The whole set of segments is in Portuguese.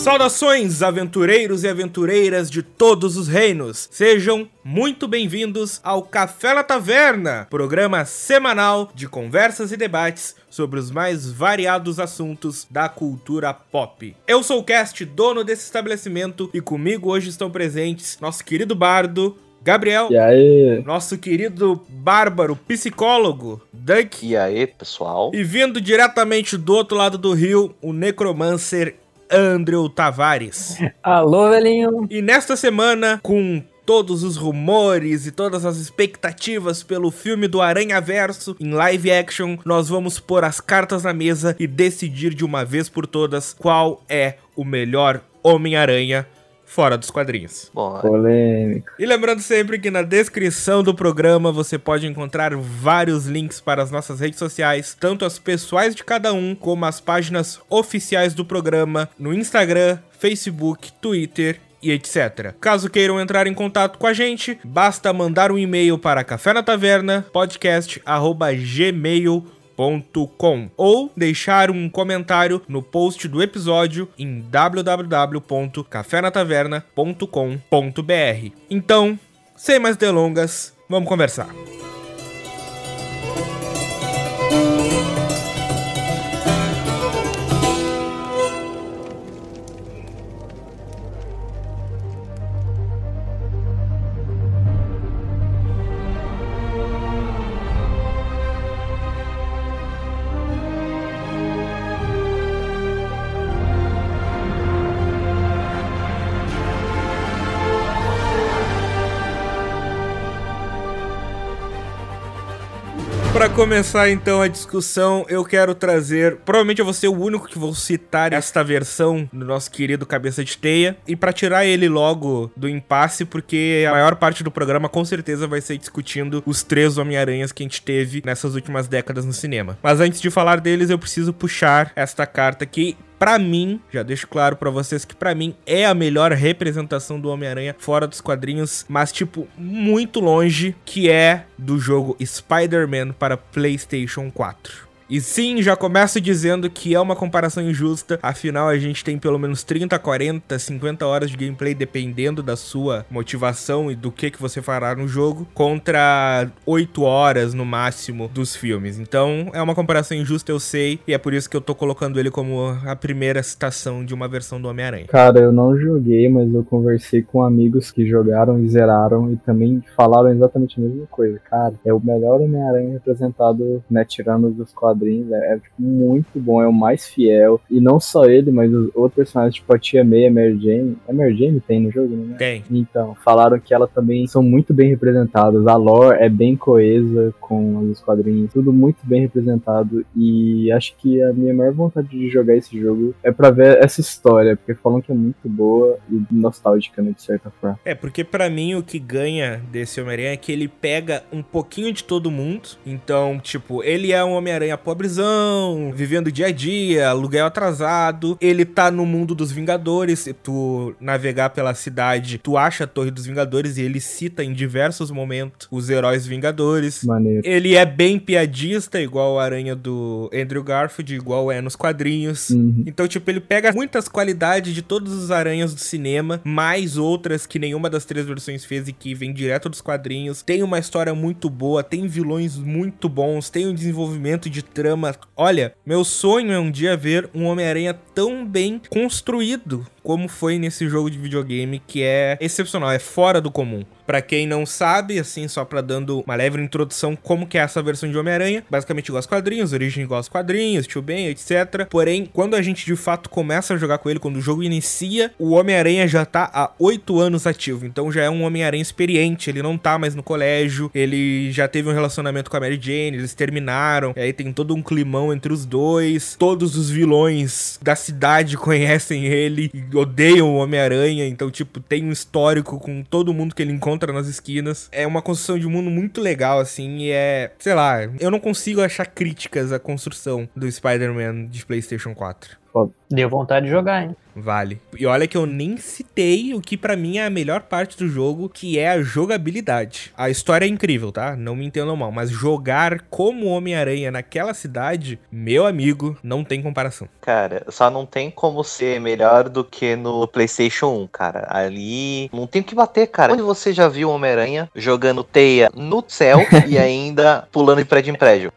Saudações, aventureiros e aventureiras de todos os reinos! Sejam muito bem-vindos ao Café na Taverna, programa semanal de conversas e debates sobre os mais variados assuntos da cultura pop. Eu sou o Cast, dono desse estabelecimento, e comigo hoje estão presentes nosso querido bardo, Gabriel. E aí? Nosso querido bárbaro psicólogo, Duck. E aí, pessoal? E vindo diretamente do outro lado do rio, o necromancer Andrew Tavares. Alô, velhinho. E nesta semana, com todos os rumores e todas as expectativas pelo filme do Aranha Verso em live action, nós vamos pôr as cartas na mesa e decidir de uma vez por todas qual é o melhor Homem-Aranha fora dos quadrinhos. Bom, Polêmico. E lembrando sempre que na descrição do programa você pode encontrar vários links para as nossas redes sociais, tanto as pessoais de cada um, como as páginas oficiais do programa no Instagram, Facebook, Twitter e etc. Caso queiram entrar em contato com a gente, basta mandar um e-mail para café na taverna podcast@gmail.com ou deixar um comentário no post do episódio em www.cafenataverna.com.br. Então, sem mais delongas, vamos conversar. Começar então a discussão, eu quero trazer. Provavelmente eu vou ser o único que vou citar esta versão do nosso querido Cabeça de Teia. E para tirar ele logo do impasse, porque a maior parte do programa com certeza vai ser discutindo os três Homem-Aranhas que a gente teve nessas últimas décadas no cinema. Mas antes de falar deles, eu preciso puxar esta carta aqui Pra mim, já deixo claro pra vocês que pra mim é a melhor representação do Homem-Aranha fora dos quadrinhos, mas tipo muito longe, que é do jogo Spider-Man para PlayStation 4. E sim, já começo dizendo que é uma comparação injusta, afinal a gente tem pelo menos 30, 40, 50 horas de gameplay dependendo da sua motivação e do que que você fará no jogo, contra 8 horas no máximo dos filmes. Então, é uma comparação injusta, eu sei, e é por isso que eu tô colocando ele como a primeira citação de uma versão do Homem-Aranha. Cara, eu não joguei, mas eu conversei com amigos que jogaram e zeraram e também falaram exatamente a mesma coisa. Cara, é o melhor Homem-Aranha representado, né, tirando dos quadrinhos quadrinhos, é, é tipo, muito bom, é o mais fiel. E não só ele, mas os outros personagens, tipo a Tia May, a Mary Jane. A Mary Jane tem no jogo, né? Tem. Então, falaram que ela também são muito bem representadas. A lore é bem coesa com os quadrinhos, tudo muito bem representado. E acho que a minha maior vontade de jogar esse jogo é pra ver essa história, porque falam que é muito boa e nostálgica, né, de certa forma. É, porque para mim o que ganha desse Homem-Aranha é que ele pega um pouquinho de todo mundo. Então, tipo, ele é um Homem-Aranha pobrezão, vivendo dia a dia, aluguel atrasado. Ele tá no mundo dos Vingadores. Se tu navegar pela cidade, tu acha a Torre dos Vingadores e ele cita em diversos momentos os heróis Vingadores. Maneiro. Ele é bem piadista, igual a aranha do Andrew Garfield, igual é nos quadrinhos. Uhum. Então, tipo, ele pega muitas qualidades de todos os aranhas do cinema, mais outras que nenhuma das três versões fez e que vem direto dos quadrinhos. Tem uma história muito boa, tem vilões muito bons, tem um desenvolvimento de trama. Olha, meu sonho é um dia ver um Homem-Aranha tão bem construído como foi nesse jogo de videogame, que é excepcional, é fora do comum. Pra quem não sabe, assim, só pra dando uma leve introdução, como que é essa versão de Homem-Aranha, basicamente igual aos quadrinhos, origem igual aos quadrinhos, Tio Ben, etc. Porém, quando a gente de fato começa a jogar com ele, quando o jogo inicia, o Homem-Aranha já tá há oito anos ativo, então já é um Homem-Aranha experiente, ele não tá mais no colégio, ele já teve um relacionamento com a Mary Jane, eles terminaram, aí tem todo um climão entre os dois, todos os vilões da cidade conhecem ele, odeiam o Homem-Aranha, então, tipo, tem um histórico com todo mundo que ele encontra nas esquinas. É uma construção de mundo muito legal, assim, e é, sei lá, eu não consigo achar críticas à construção do Spider-Man de PlayStation 4. foda. Deu vontade de jogar, hein? Vale. E olha que eu nem citei o que pra mim é a melhor parte do jogo, que é a jogabilidade. A história é incrível, tá? Não me entendam mal, mas jogar como Homem-Aranha naquela cidade, meu amigo, não tem comparação. Cara, só não tem como ser melhor do que no PlayStation 1, cara. Ali não tem o que bater, cara. Onde você já viu Homem-Aranha jogando teia no céu e ainda pulando de prédio em prédio?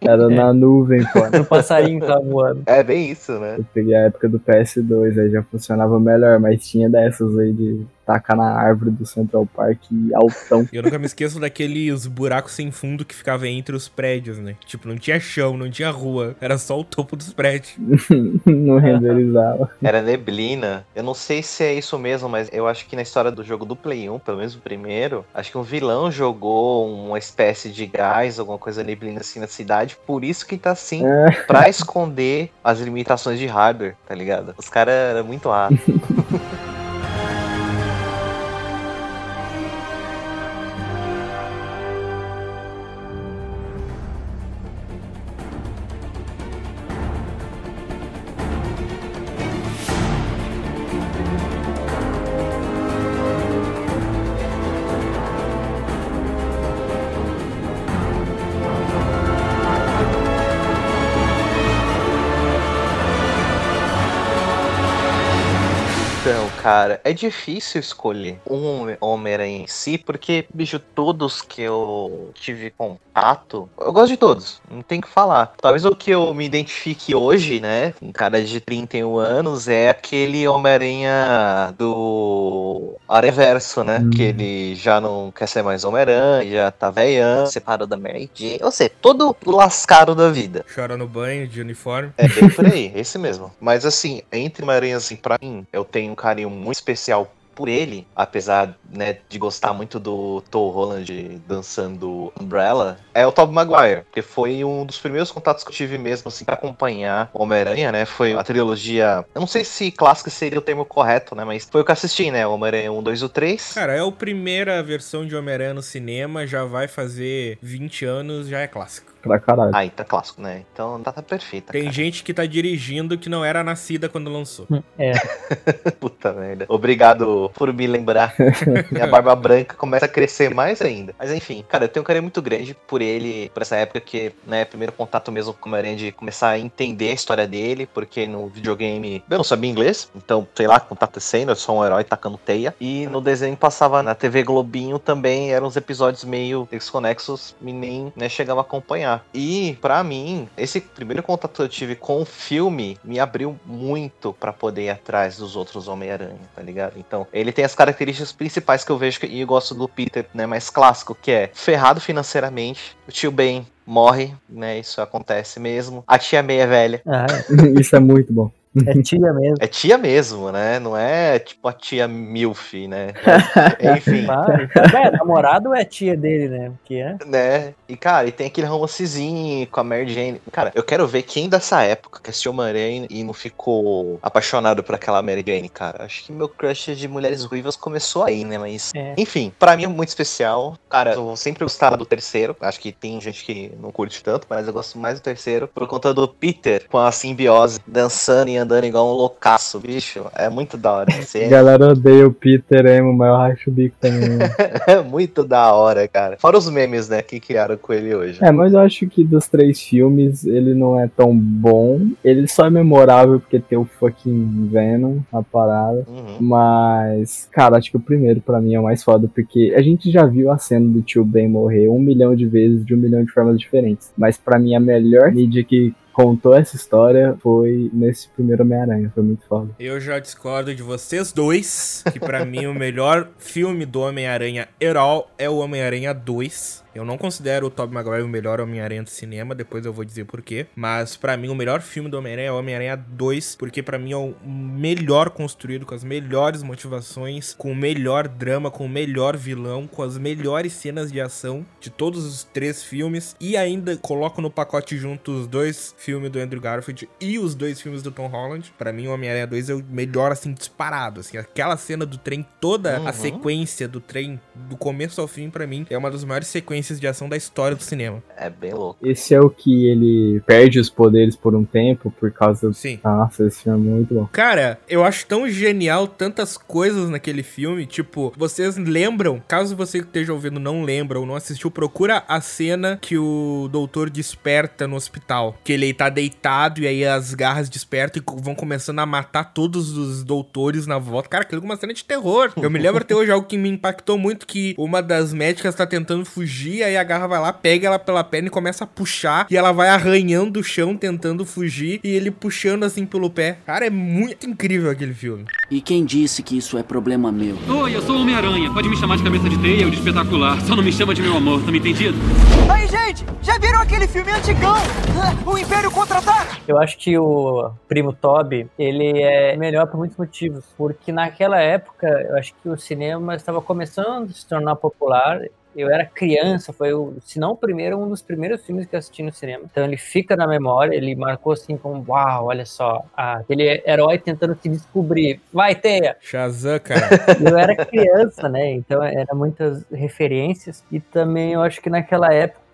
Era na nuvem, pô. O passarinho tá voando. É bem isso, né? Eu peguei a época do PS2, aí já funcionava melhor, mas tinha dessas aí de tacar na árvore do Central Park e altão. Eu nunca me esqueço daqueles buracos sem fundo que ficava entre os prédios, né? Tipo, não tinha chão, não tinha rua, era só o topo dos prédios. não renderizava. Era neblina. Eu não sei se é isso mesmo, mas eu acho que na história do jogo do Play 1, pelo menos o primeiro, acho que um vilão jogou uma espécie de gás, alguma coisa neblina assim na cidade, por isso que tá assim, É. pra esconder as limitações de hardware, tá ligado? Os caras eram muito raros. cara, é difícil escolher um Homem- Homem-Aranha em si, porque, bicho, todos que eu tive contato, eu gosto de todos, não tem o que falar. Talvez o que eu me identifique hoje, né, um cara de 31 anos, é aquele Homem-Aranha do Areverso, né, Hum. que ele já não quer ser mais Homem-Aranha, já tá velhão, separou da Mary Jane, ou seja, todo lascado da vida. Chora no banho de uniforme. É bem por aí, esse mesmo. Mas assim, entre Homem-Aranha, assim, pra mim, eu tenho um carinho muito especial por ele, apesar, né, de gostar muito do Tom Holland dançando Umbrella, é o Tobey Maguire, que foi um dos primeiros contatos que eu tive mesmo, assim, pra acompanhar Homem-Aranha, né, foi a trilogia, eu não sei se clássica seria o termo correto, né, mas foi o que assisti, né, Homem-Aranha 1, 2 e o 3. Cara, é a primeira versão de Homem-Aranha no cinema, já vai fazer 20 anos, já é clássico. Pra caralho. Ah, tá clássico, né, então tá, tá perfeita, Tem cara. gente que tá dirigindo que não era nascida quando lançou. É. Puta merda. Obrigado por me lembrar. Minha barba branca começa a crescer mais ainda. Mas enfim, cara, eu tenho um carinho muito grande por ele, por essa época que, né, primeiro contato mesmo com o Homem-Aranha de começar a entender a história dele, porque no videogame eu não sabia inglês, então sei lá o que tá acontecendo, eu sou um herói tacando teia. E no desenho passava na TV Globinho também, eram uns episódios meio desconexos e nem né, chegava a acompanhar. E pra mim, esse primeiro contato que eu tive com o filme me abriu muito pra poder ir atrás dos outros Homem-Aranha, tá ligado? Então, ele tem as características principais que eu vejo que- e eu gosto do Peter, né, mais clássico, que é ferrado financeiramente, o tio Ben morre, né, isso acontece mesmo. A tia May é velha. Ah, Isso é muito bom. É tia mesmo. É tia mesmo, né? Não é tipo a tia Milf, né? Mas, enfim. É, namorado é tia dele, né? Que é. né? E, cara, e tem aquele romancezinho com a Mary Jane. Cara, eu quero ver quem dessa época que assistiu Homem-Aranha e não ficou apaixonado por aquela Mary Jane, cara. Acho que meu crush de mulheres ruivas começou aí, né? Mas, É. enfim, pra mim é muito especial. Cara, eu sempre gostava do terceiro. Acho que tem gente que não curte tanto, mas eu gosto mais do terceiro por conta do Peter com a simbiose dançando e andando igual um loucaço, bicho. É muito da hora. A Você- galera odeia o Peter emo, mas eu racho o bico também. é muito da hora, cara. Fora os memes, né, que criaram com ele hoje. É, mas eu acho que dos três filmes ele não é tão bom. Ele só é memorável porque tem o fucking Venom na parada. Uhum. Mas, cara, acho que o primeiro pra mim é o mais foda, porque a gente já viu a cena do tio Ben morrer um milhão de vezes de um milhão de formas diferentes. Mas pra mim a melhor mídia que contou essa história foi nesse primeiro Homem-Aranha. Foi muito foda. Eu já discordo de vocês dois, que pra mim o melhor filme do Homem-Aranha herói é o Homem-Aranha 2. Eu não considero o Tobey Maguire o melhor Homem-Aranha do cinema, depois eu vou dizer porquê. Mas pra mim o melhor filme do Homem-Aranha é o Homem-Aranha 2, porque pra mim é o melhor construído, com as melhores motivações, com o melhor drama, com o melhor vilão, com as melhores cenas de ação de todos os três filmes. E ainda coloco no pacote junto os dois filmes filme do Andrew Garfield e os dois filmes do Tom Holland. Pra mim, o Homem-Aranha 2 é o melhor, assim, disparado. Assim, aquela cena do trem, toda Uhum. a sequência do trem, do começo ao fim, pra mim, é uma das maiores sequências de ação da história do cinema. É bem louco. Esse é o que ele perde os poderes por um tempo por causa do. Sim. Nossa, esse filme é muito bom. Cara, eu acho tão genial tantas coisas naquele filme. Tipo, vocês lembram? Caso você que esteja ouvindo não lembra ou não assistiu, procura a cena que o doutor desperta no hospital. Que ele tá deitado e aí as garras despertam e vão começando a matar todos os doutores na volta. Cara, aquilo é uma cena de terror. Eu me lembro até hoje algo que me impactou muito: que uma das médicas tá tentando fugir, aí a garra vai lá, pega ela pela perna e começa a puxar. E ela vai arranhando o chão tentando fugir. E ele puxando assim pelo pé. Cara, é muito incrível aquele filme. E quem disse que isso é problema meu? Oi, eu sou o Homem-Aranha. Pode me chamar de cabeça de teia ou de espetacular. Só não me chama de meu amor, tá me entendido? Aí, gente, já viram aquele filme antigão? O Império Contra-Ataca? Eu acho que o primo Toby, ele é melhor por muitos motivos. Porque naquela época, eu acho que o cinema estava começando a se tornar popular. Eu era criança, foi, o, se não o primeiro, um dos primeiros filmes que eu assisti no cinema. Então ele fica na memória, ele marcou assim como, uau, olha só, ah, aquele herói tentando se descobrir. Vai, Teia! Shazam, cara. Eu era criança, né? Então era muitas referências. E também eu acho que naquela época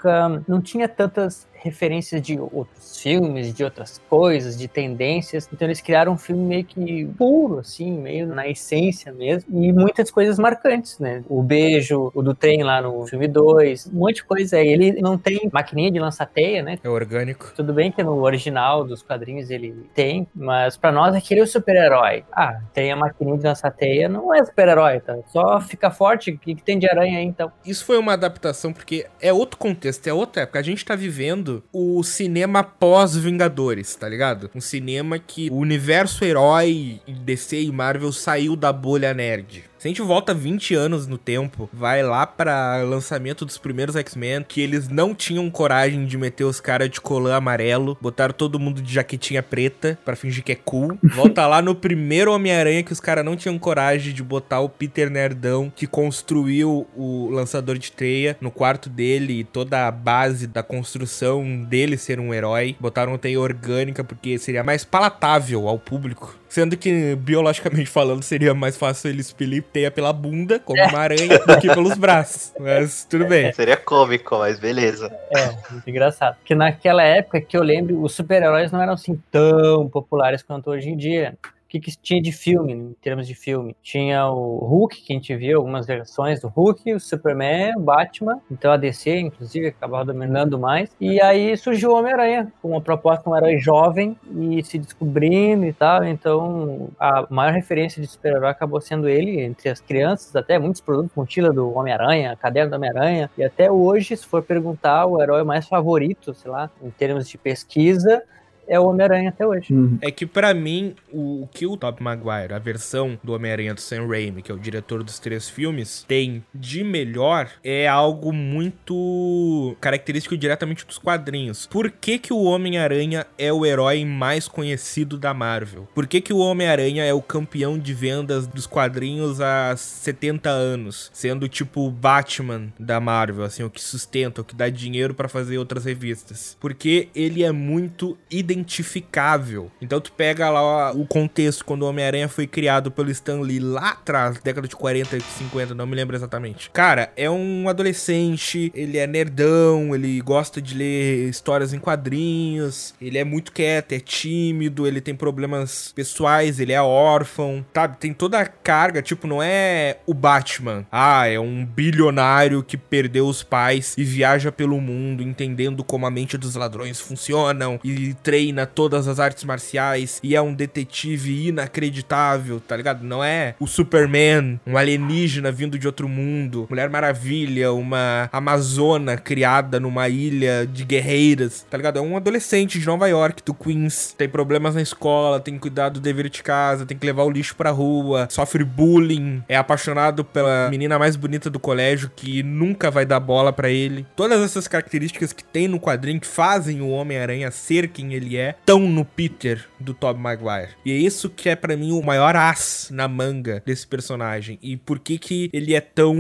não tinha tantas referências de outros filmes, de outras coisas, de tendências. Então eles criaram um filme meio que puro, assim, meio na essência mesmo. E muitas coisas marcantes, né? O beijo, o do trem lá no filme 2, um monte de coisa. aí. Ele não tem maquininha de lançar teia, né? É orgânico. Tudo bem que no original dos quadrinhos ele tem, mas pra nós aquele é o super-herói. Ah, tem a maquininha de lançar teia, não é super-herói, tá? Só fica forte, o que, que tem de aranha aí então? Isso foi uma adaptação porque é outro contexto, é outra época. A gente tá vivendo o cinema pós-Vingadores, tá ligado? Um cinema que o universo herói DC e Marvel saiu da bolha nerd. Se a gente volta 20 anos no tempo, vai lá pra lançamento dos primeiros X-Men, que eles não tinham coragem de meter os caras de colã amarelo, botaram todo mundo de jaquetinha preta pra fingir que é cool. Volta lá no primeiro Homem-Aranha que os caras não tinham coragem de botar o Peter Nerdão, que construiu o lançador de teia no quarto dele e toda a base da construção dele ser um herói. Botaram teia orgânica porque seria mais palatável ao público. Sendo que, biologicamente falando, seria mais fácil ele expelir teia pela bunda, como uma aranha, do que pelos braços. Mas tudo bem. Seria cômico, mas beleza. É, muito engraçado. Porque naquela época que eu lembro, os super-heróis não eram assim tão populares quanto hoje em dia. O que, que tinha de filme, em termos de filme? Tinha o Hulk, que a gente viu, algumas versões do Hulk, o Superman, o Batman, então a DC, inclusive, acabava dominando mais. E aí surgiu o Homem-Aranha, com uma proposta um herói jovem e se descobrindo e tal. Então, a maior referência de super-herói acabou sendo ele, entre as crianças, até muitos produtos, mochila do Homem-Aranha, caderno do Homem-Aranha. E até hoje, se for perguntar, o herói mais favorito, sei lá, em termos de pesquisa, é o Homem-Aranha até hoje. Uhum. É que pra mim, o, o que o Tobey Maguire, a versão do Homem-Aranha do Sam Raimi, que é o diretor dos três filmes, tem de melhor é algo muito característico diretamente dos quadrinhos. Por que que o Homem-Aranha é o herói mais conhecido da Marvel? Por que que o Homem-Aranha é o campeão de vendas dos quadrinhos há 70 anos, sendo tipo o Batman da Marvel, assim, o que sustenta, o que dá dinheiro pra fazer outras revistas? Porque ele é muito identificável. Então tu pega lá o contexto quando o Homem-Aranha foi criado pelo Stan Lee lá atrás, década de 40 e 50, não me lembro exatamente. Cara, é um adolescente, ele é nerdão, ele gosta de ler histórias em quadrinhos, ele é muito quieto, é tímido, ele tem problemas pessoais, ele é órfão, sabe? Tem toda a carga, tipo, não é o Batman. Ah, é um bilionário que perdeu os pais e viaja pelo mundo entendendo como a mente dos ladrões funcionam e treina todas as artes marciais e é um detetive inacreditável, tá ligado? Não é o Superman, um alienígena vindo de outro mundo, Mulher Maravilha, uma amazona criada numa ilha de guerreiras, tá ligado? É um adolescente de Nova York, do Queens, tem problemas na escola, tem que cuidar do dever de casa, tem que levar o lixo pra rua, sofre bullying, é apaixonado pela menina mais bonita do colégio que nunca vai dar bola pra ele. Todas essas características que tem no quadrinho que fazem o Homem-Aranha ser quem ele é, tão no Peter do Tobey Maguire. E é isso que é para mim o maior as na manga desse personagem. E por que que ele é tão,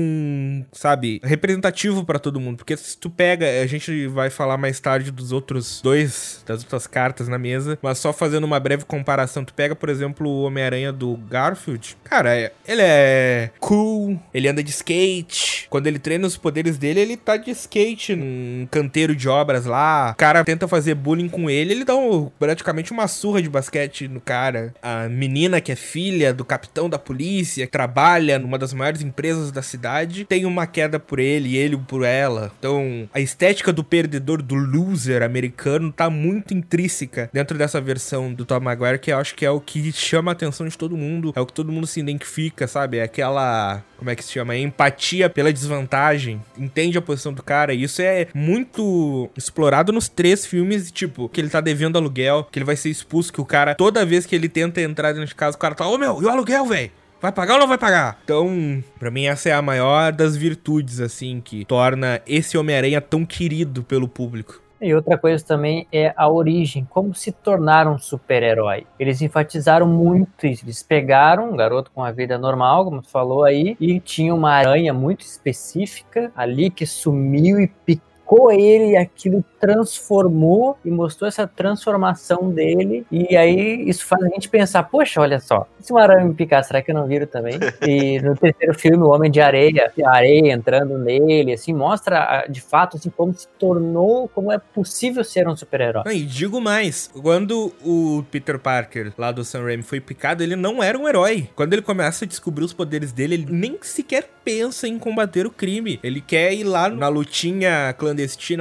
sabe, representativo para todo mundo? Porque se tu pega, a gente vai falar mais tarde dos outros dois, das outras cartas na mesa, mas só fazendo uma breve comparação, tu pega, por exemplo, o Homem-Aranha do Garfield. Cara, é- ele é cool, ele anda de skate. Quando ele treina os poderes dele, ele tá de skate num canteiro de obras lá. O cara tenta fazer bullying com ele, ele dá um- praticamente uma surra de basquete no cara. A menina que é filha do capitão da polícia, trabalha numa das maiores empresas da cidade, tem uma queda por ele e ele por ela. Então, a estética do perdedor, do loser americano, tá muito intrínseca dentro dessa versão do Tom Maguire, que eu acho que é o que chama a atenção de todo mundo, é o que todo mundo se identifica, sabe? É aquela. Como é que se chama? É empatia pela desvantagem. Entende a posição do cara. E isso é muito explorado nos três filmes, tipo, que ele tá devendo aluguel, que ele vai ser expulso, que o cara, toda vez que ele tenta entrar dentro de casa, o cara tá, ô meu, e o aluguel, velho? Vai pagar ou não vai pagar? Então, pra mim, essa é a maior das virtudes, assim, que torna esse Homem-Aranha tão querido pelo público. E outra coisa também é a origem, como se tornar um super-herói. Eles enfatizaram muito isso. Eles pegaram um garoto com a vida normal, como tu falou aí, e tinha uma aranha muito específica ali que sumiu e picou ele e aquilo transformou e mostrou essa transformação dele. E aí isso faz a gente pensar, poxa, olha só, se uma aranha me picar, será que eu não viro também? E no terceiro filme, o Homem de Areia, a areia entrando nele, assim, mostra ah, de fato assim, como se tornou, como é possível ser um super-herói. E digo mais, quando o Peter Parker, lá do Sam Raimi, foi picado, ele não era um herói. Quando ele começa a descobrir os poderes dele, ele nem sequer pensa em combater o crime. Ele quer ir lá na lutinha clandestina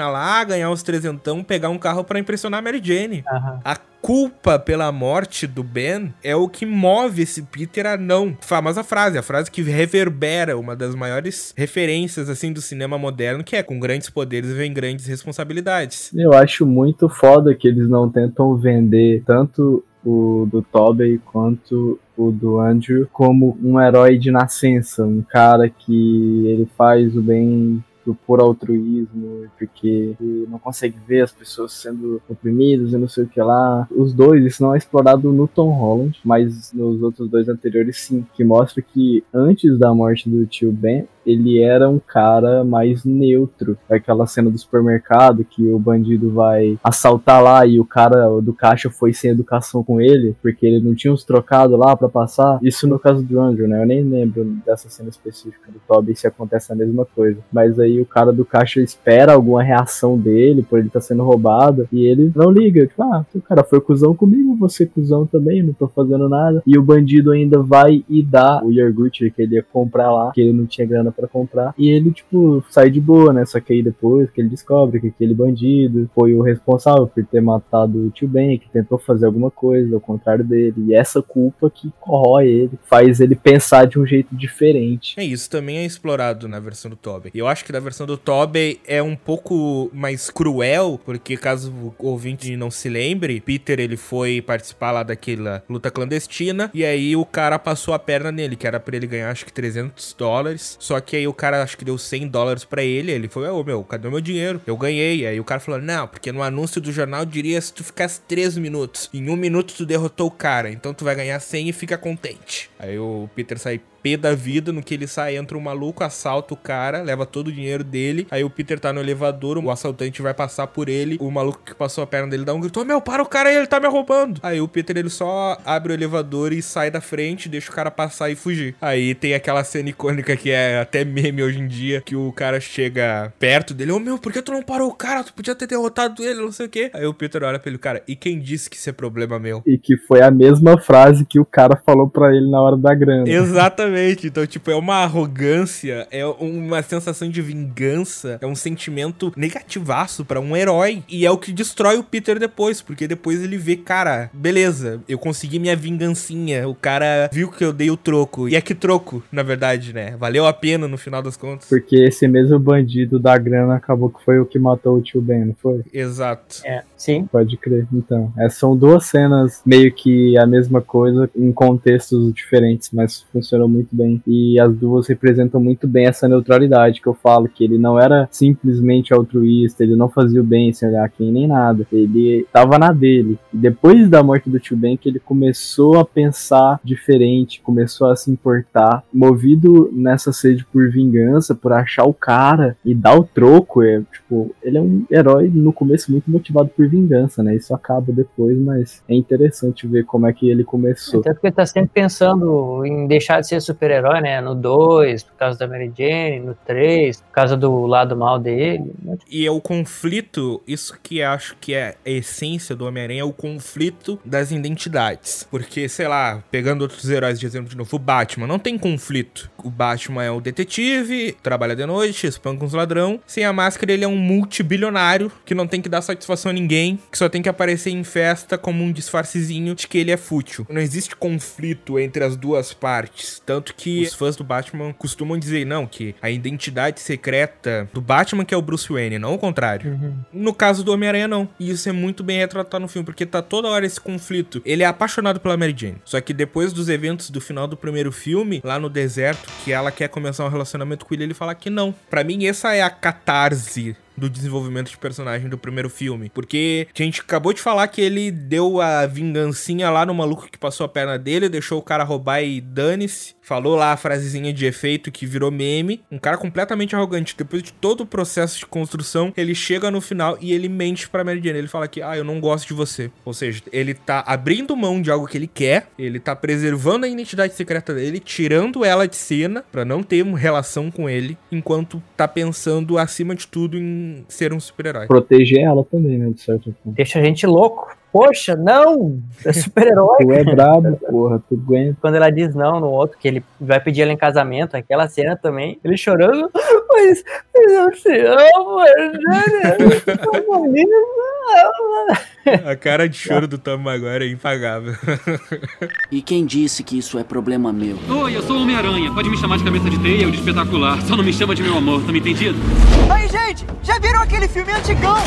lá, ganhar os trezentão, pegar um carro pra impressionar a Mary Jane. Aham. A culpa pela morte do Ben é o que move esse Peter a não. Famosa frase, a frase que reverbera uma das maiores referências assim do cinema moderno, que é com grandes poderes vem grandes responsabilidades. Eu acho muito foda que eles não tentam vender tanto o do Tobey quanto o do Andrew como um herói de nascença, um cara que ele faz o bem por- por altruísmo, porque não consegue ver as pessoas sendo oprimidas e não sei o que lá. Os dois, isso não é explorado no Tom Holland, mas nos outros dois anteriores sim, que mostra que antes da morte do tio Ben, ele era um cara mais neutro. Aquela cena do supermercado que o bandido vai assaltar lá e o cara do caixa foi sem educação com ele, porque ele não tinha uns trocados lá pra passar. Isso no caso do Andrew, né? Eu nem lembro dessa cena específica do Toby se acontece a mesma coisa. Mas aí o cara do caixa espera alguma reação dele por ele estar sendo roubado e ele não liga. Tipo, ah, o cara foi cuzão comigo, você cuzão também, não tô fazendo nada. E o bandido ainda vai e dá o iogurte que ele ia comprar lá, que ele não tinha grana pra comprar. E ele, tipo, sai de boa, né? Só que aí depois que ele descobre que aquele bandido foi o responsável por ter matado o tio Ben, que tentou fazer alguma coisa ao contrário dele. E essa culpa que corrói ele, faz ele pensar de um jeito diferente. É isso, também é explorado na versão do Tobey. E eu acho que na versão do Tobey é um pouco mais cruel, porque caso o ouvinte não se lembre, Peter ele foi participar lá daquela luta clandestina e aí o cara passou a perna nele, que era pra ele ganhar acho que 300 dólares. Só que aí o cara acho que deu 100 dólares pra ele, ele foi, ô meu, cadê o meu dinheiro? Eu ganhei. Aí o cara falou, não, porque no anúncio do jornal diria se tu ficasse 3 minutos. Em um minuto tu derrotou o cara, então tu vai ganhar 100 e fica contente. Aí o Peter sai pé da vida, no que ele sai, entra um maluco, assalta o cara, leva todo o dinheiro dele. Aí o Peter tá no elevador, o assaltante vai passar por ele, o maluco que passou a perna dele dá um grito: "Ô, meu, para o cara aí, ele tá me roubando. Aí o Peter ele só abre o elevador e sai da frente, deixa o cara passar e fugir. Aí tem aquela cena icônica que é até meme hoje em dia, que o cara chega perto dele: Ô meu, por que tu não parou o cara? Tu podia ter derrotado ele, não sei o quê. Aí o Peter olha pra ele: Cara, e quem disse que isso é problema meu? E que foi a mesma frase que o cara falou pra ele na hora da grana. Exatamente. Então, tipo, é uma arrogância, é uma sensação de vingança, é um sentimento negativaço pra um herói. E é o que destrói o Peter depois, porque depois ele vê, cara, beleza, eu consegui minha vingancinha. O cara viu que eu dei o troco. E é que troco, na verdade, né? Valeu a pena no final das contas. Porque esse mesmo bandido da grana acabou que foi o que matou o tio Ben, não foi? Exato. É, sim. Pode crer. Então, essas são duas cenas meio que a mesma coisa em contextos diferentes, mas funcionou muito muito bem. E as duas representam muito bem essa neutralidade que eu falo, que ele não era simplesmente altruísta, ele não fazia o bem sem olhar quem nem nada. Ele tava na dele. Depois da morte do tio Ben, que ele começou a pensar diferente, começou a se importar, movido nessa sede por vingança, por achar o cara e dar o troco. É, tipo, ele é um herói no começo muito motivado por vingança, né? Isso acaba depois, mas é interessante ver como é que ele começou. Até porque ele tá sempre pensando em deixar de ser super-herói, né? No 2, por causa da Mary Jane, no 3, por causa do lado mal dele. E é o conflito, isso que acho que é a essência do Homem-Aranha, é o conflito das identidades. Porque, sei lá, pegando outros heróis de exemplo de novo, o Batman não tem conflito. O Batman é o detetive, trabalha de noite, espanca uns ladrão. Sem a máscara, ele é um multibilionário que não tem que dar satisfação a ninguém, que só tem que aparecer em festa como um disfarcezinho de que ele é fútil. Não existe conflito entre as duas partes. Tanto que os fãs do Batman costumam dizer, não, que a identidade secreta do Batman que é o Bruce Wayne, não o contrário. No caso do Homem-Aranha, não. E isso é muito bem retratado no filme, porque tá toda hora esse conflito. Ele é apaixonado pela Mary Jane. Só que depois dos eventos do final do primeiro filme, lá no deserto, que ela quer começar um relacionamento com ele, ele fala que não. Pra mim, essa é a catarse do desenvolvimento de personagem do primeiro filme. Porque a gente acabou de falar que ele deu a vingancinha lá no maluco que passou a perna dele, deixou o cara roubar e dane-se. Falou lá a frasezinha de efeito que virou meme. Um cara completamente arrogante. Depois de todo o processo de construção, ele chega no final e ele mente pra Mary Jane. Ele fala que, ah, eu não gosto de você. Ou seja, ele tá abrindo mão de algo que ele quer, ele tá preservando a identidade secreta dele, tirando ela de cena pra não ter uma relação com ele, enquanto tá pensando acima de tudo em ser um super-herói. Proteger ela também, né? De certo ponto. Deixa a gente louco. Poxa, não! É super-herói. Tu é brabo, porra, tu aguenta. Quando ela diz não no outro, que ele vai pedir ela em casamento, aquela cena também, ele chorando, mas, mas eu te amo, Eugênia, eu tô bonito. A cara de choro do Tom Maguire é impagável. E quem disse que isso é problema meu? Oi, eu sou o Homem-Aranha. Pode me chamar de cabeça de teia ou de espetacular. Só não me chama de meu amor, tá me entendido? Aí, gente, já viram aquele filme antigão?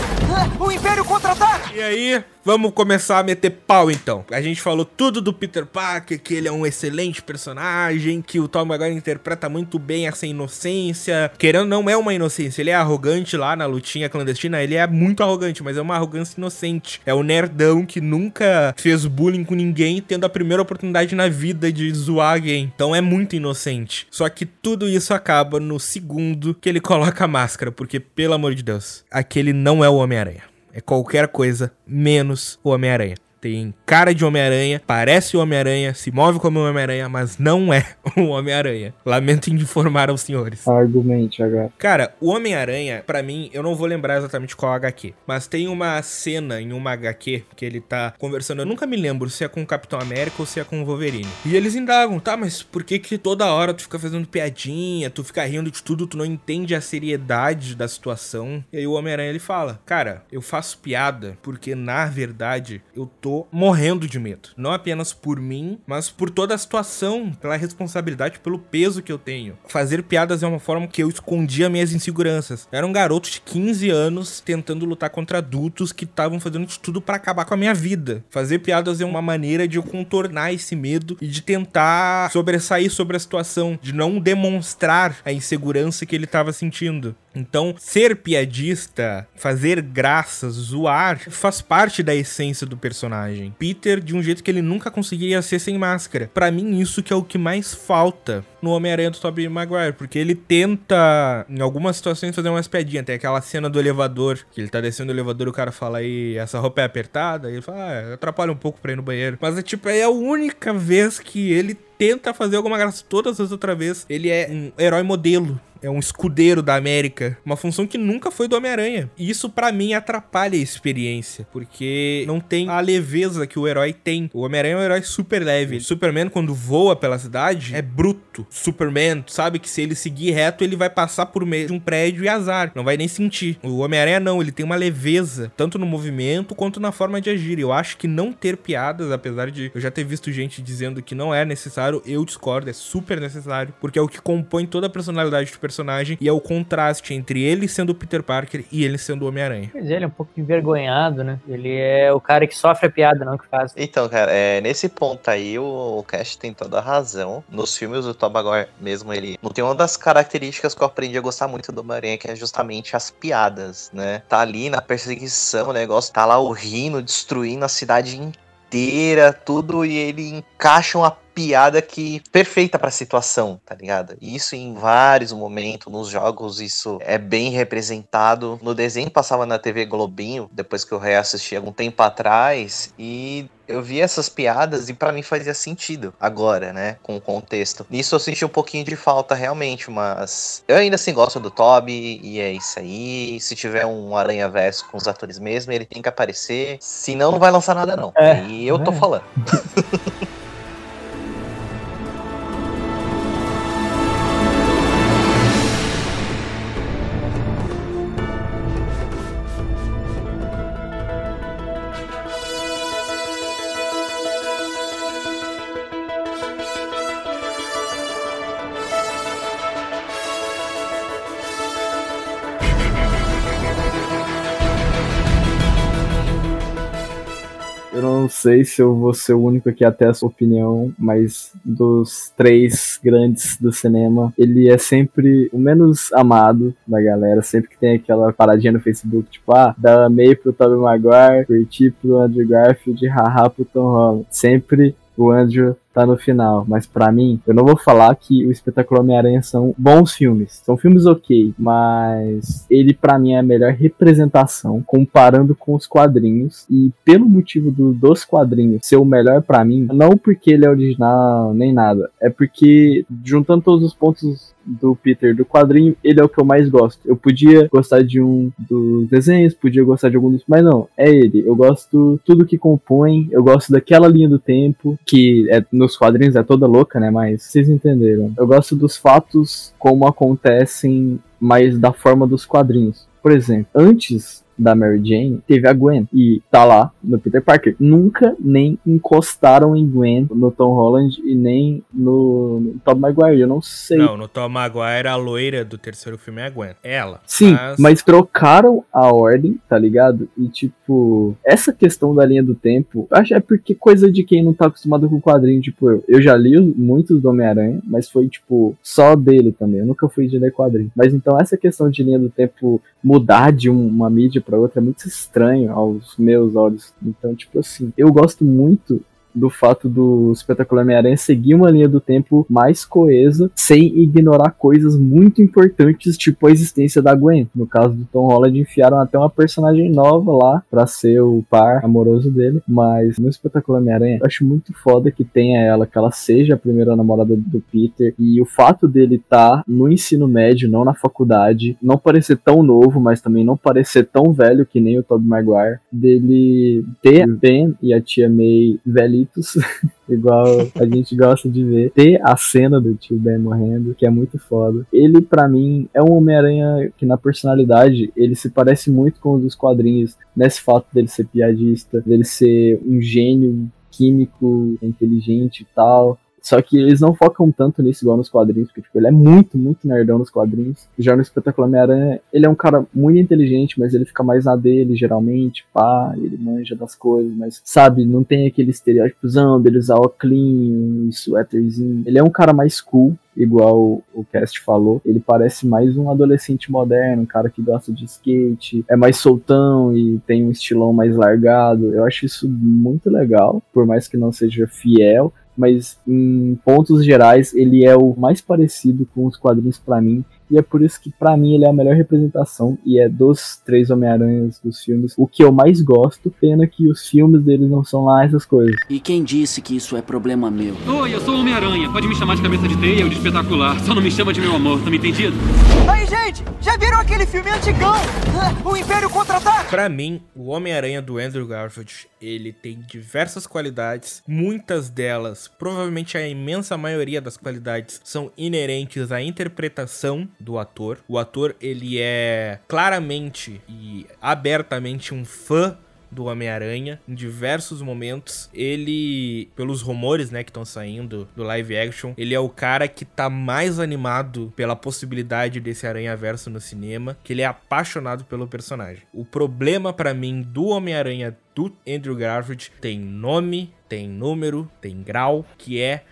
O Império Contra-Ataque? E aí, vamos começar a meter pau então. A gente falou tudo do Peter Parker, que ele é um excelente personagem, que o Tom Maguire interpreta muito bem essa inocência. Querendo não é uma inocência, ele é arrogante lá na lutinha clandestina, ele é muito arrogante, mas é uma arrogância inocente. É o nerdão que nunca fez bullying com ninguém, tendo a primeira oportunidade na vida de zoar alguém. Então é muito inocente. Só que tudo isso acaba no segundo que ele coloca a máscara, porque pelo amor de Deus, aquele não é o Homem-Aranha. É qualquer coisa menos o Homem-Aranha. Tem cara de Homem-Aranha, parece Homem-Aranha, se move como Homem-Aranha, mas não é o Homem-Aranha. Lamento informar aos senhores. Argumente agora. Cara, o Homem-Aranha, pra mim, eu não vou lembrar exatamente qual HQ, mas tem uma cena em uma HQ que ele tá conversando. Eu nunca me lembro se é com o Capitão América ou se é com o Wolverine. E eles indagam, tá, mas por que que toda hora tu fica fazendo piadinha, tu fica rindo de tudo, tu não entende a seriedade da situação? E aí o Homem-Aranha ele fala, cara, eu faço piada porque na verdade eu tô morrendo de medo. Não apenas por mim, mas por toda a situação, pela responsabilidade, pelo peso que eu tenho. Fazer piadas é uma forma que eu escondia minhas inseguranças. Eu era um garoto de 15 anos tentando lutar contra adultos que estavam fazendo de tudo para acabar com a minha vida. Fazer piadas é uma maneira de eu contornar esse medo e de tentar sobressair sobre a situação, de não demonstrar a insegurança que ele estava sentindo. Então, ser piadista, fazer graças, zoar, faz parte da essência do personagem. Peter, de um jeito que ele nunca conseguiria ser sem máscara. Pra mim, isso que é o que mais falta no Homem-Aranha do Tobey Maguire, porque ele tenta, em algumas situações, fazer umas piadinhas. Tem aquela cena do elevador, que ele tá descendo o elevador o cara fala aí, essa roupa é apertada, e ele fala, ah, atrapalha um pouco pra ir no banheiro. Mas é tipo, é a única vez que ele tenta fazer alguma graça. Todas as outras vezes, ele é um herói modelo. É um escudeiro da América. Uma função que nunca foi do Homem-Aranha. E isso, para mim, atrapalha a experiência. Porque não tem a leveza que o herói tem. O Homem-Aranha é um herói super leve. Superman, quando voa pela cidade, é bruto. Superman sabe que se ele seguir reto, ele vai passar por meio de um prédio e azar. Não vai nem sentir. O Homem-Aranha não. Ele tem uma leveza, tanto no movimento quanto na forma de agir. Eu acho que não ter piadas, apesar de eu já ter visto gente dizendo que não é necessário, eu discordo. É super necessário. Porque é o que compõe toda a personalidade do personagem e é o contraste entre ele sendo o Peter Parker e ele sendo o Homem-Aranha. Mas ele é um pouco envergonhado, né? Ele é o cara que sofre a piada, não que faz. Então, cara, é, nesse ponto aí o, o Cash tem toda a razão. Nos filmes do Tobey Tom Maguire mesmo, ele não tem uma das características que eu aprendi a gostar muito do Homem-Aranha, que é justamente as piadas, né? Tá ali na perseguição, o negócio tá lá o Rino destruindo a cidade inteira, tudo, e ele encaixa uma piada que perfeita para a situação, tá ligado? E isso em vários momentos nos jogos isso é bem representado. No desenho passava na TV Globinho, depois que eu reassisti algum tempo atrás e eu vi essas piadas e para mim fazia sentido agora, né, com o contexto. Nisso eu senti um pouquinho de falta realmente, mas eu ainda assim gosto do Toby e é isso aí. Se tiver um Aranha Verso com os atores mesmo, ele tem que aparecer. Senão não vai lançar nada não. É, e eu tô é. falando. sei se eu vou ser o único aqui até essa opinião, mas dos três grandes do cinema, ele é sempre o menos amado da galera. Sempre que tem aquela paradinha no Facebook, tipo, ah, da amei pro Tobey Maguire, curti pro Andrew Garfield, haha pro Tom Holland. Sempre o Andrew tá no final. Mas pra mim, eu não vou falar que o Espetáculo Homem-Aranha são bons filmes. São filmes ok, mas ele pra mim é a melhor representação comparando com os quadrinhos. E pelo motivo do- dos quadrinhos ser o melhor pra mim, não porque ele é original nem nada, é porque juntando todos os pontos do Peter do quadrinho, ele é o que eu mais gosto. Eu podia gostar de um dos desenhos, podia gostar de algum dos, mas não, é ele. Eu gosto tudo que compõe, eu gosto daquela linha do tempo que é nos quadrinhos é toda louca, né, mas vocês entenderam. Eu gosto dos fatos como acontecem, mas da forma dos quadrinhos. Por exemplo, antes da Mary Jane, teve a Gwen. E tá lá no Peter Parker. Nunca nem encostaram em Gwen no Tom Holland e nem no, no Tom Maguire. Eu não sei. Não, no Tom Maguire, a loira do terceiro filme é a Gwen. Ela. Sim, mas... trocaram a ordem, tá ligado? E tipo, essa questão da linha do tempo, acho que é porque coisa de quem não tá acostumado com o quadrinho, tipo, eu, eu já li muitos do Homem-Aranha, mas foi tipo só dele também. Eu nunca fui de ler quadrinho. Mas então essa questão de linha do tempo mudar de um- uma mídia pra outra é muito estranho aos meus olhos. Então, tipo assim, eu gosto muito do fato do Espetacular Homem-Aranha seguir uma linha do tempo mais coesa, sem ignorar coisas muito importantes, tipo a existência da Gwen. No caso do Tom Holland, enfiaram até uma personagem nova lá pra ser o par amoroso dele, mas no Espetacular Homem-Aranha, eu acho muito foda que tenha ela, que ela seja a primeira namorada do Peter, e o fato dele estar no ensino médio, não na faculdade, não parecer tão novo, mas também não parecer tão velho que nem o Tobey Maguire, dele ter Ben e a tia May velhitos, igual a gente gosta de ver, ter a cena do tio Ben morrendo, que é muito foda. Ele, pra mim, é um Homem-Aranha que na personalidade, ele se parece muito com os dos quadrinhos, nesse fato dele ser piadista, dele ser um gênio químico, inteligente e tal. Só que eles não focam tanto nisso igual nos quadrinhos, porque tipo, ele é muito, muito nerdão nos quadrinhos. Já no Espetacular Homem-Aranha, ele é um cara muito inteligente, mas ele fica mais na dele, geralmente, pá, ele manja das coisas, mas, sabe, não tem aquele estereótipozão dele usar óculos, um suéterzinho. Ele é um cara mais cool, igual o cast falou, ele parece mais um adolescente moderno, um cara que gosta de skate, é mais soltão e tem um estilão mais largado. Eu acho isso muito legal, por mais que não seja fiel, mas em pontos gerais ele é o mais parecido com os quadrinhos pra mim. E é por isso que pra mim ele é a melhor representação e é dos três Homem-Aranhas dos filmes o que eu mais gosto. Pena que os filmes deles não são lá essas coisas. E quem disse que isso é problema meu? Oi, eu sou o Homem-Aranha. Pode me chamar de cabeça de teia ou de espetacular. Só não me chama de meu amor, tá me entendido? Aí, gente, já viram aquele filme antigão? O Império Contra-Ataca? Pra mim, o Homem-Aranha do Andrew Garfield, ele tem diversas qualidades, muitas delas, provavelmente a imensa maioria das qualidades são inerentes à interpretação do ator. O ator, ele é claramente e abertamente um fã do Homem-Aranha em diversos momentos. Ele, pelos rumores, né, que estão saindo do live action, ele é o cara que tá mais animado pela possibilidade desse Aranha-Verso no cinema, que ele é apaixonado pelo personagem. O problema pra mim do Homem-Aranha do Andrew Garfield tem nome, tem número, tem grau, que é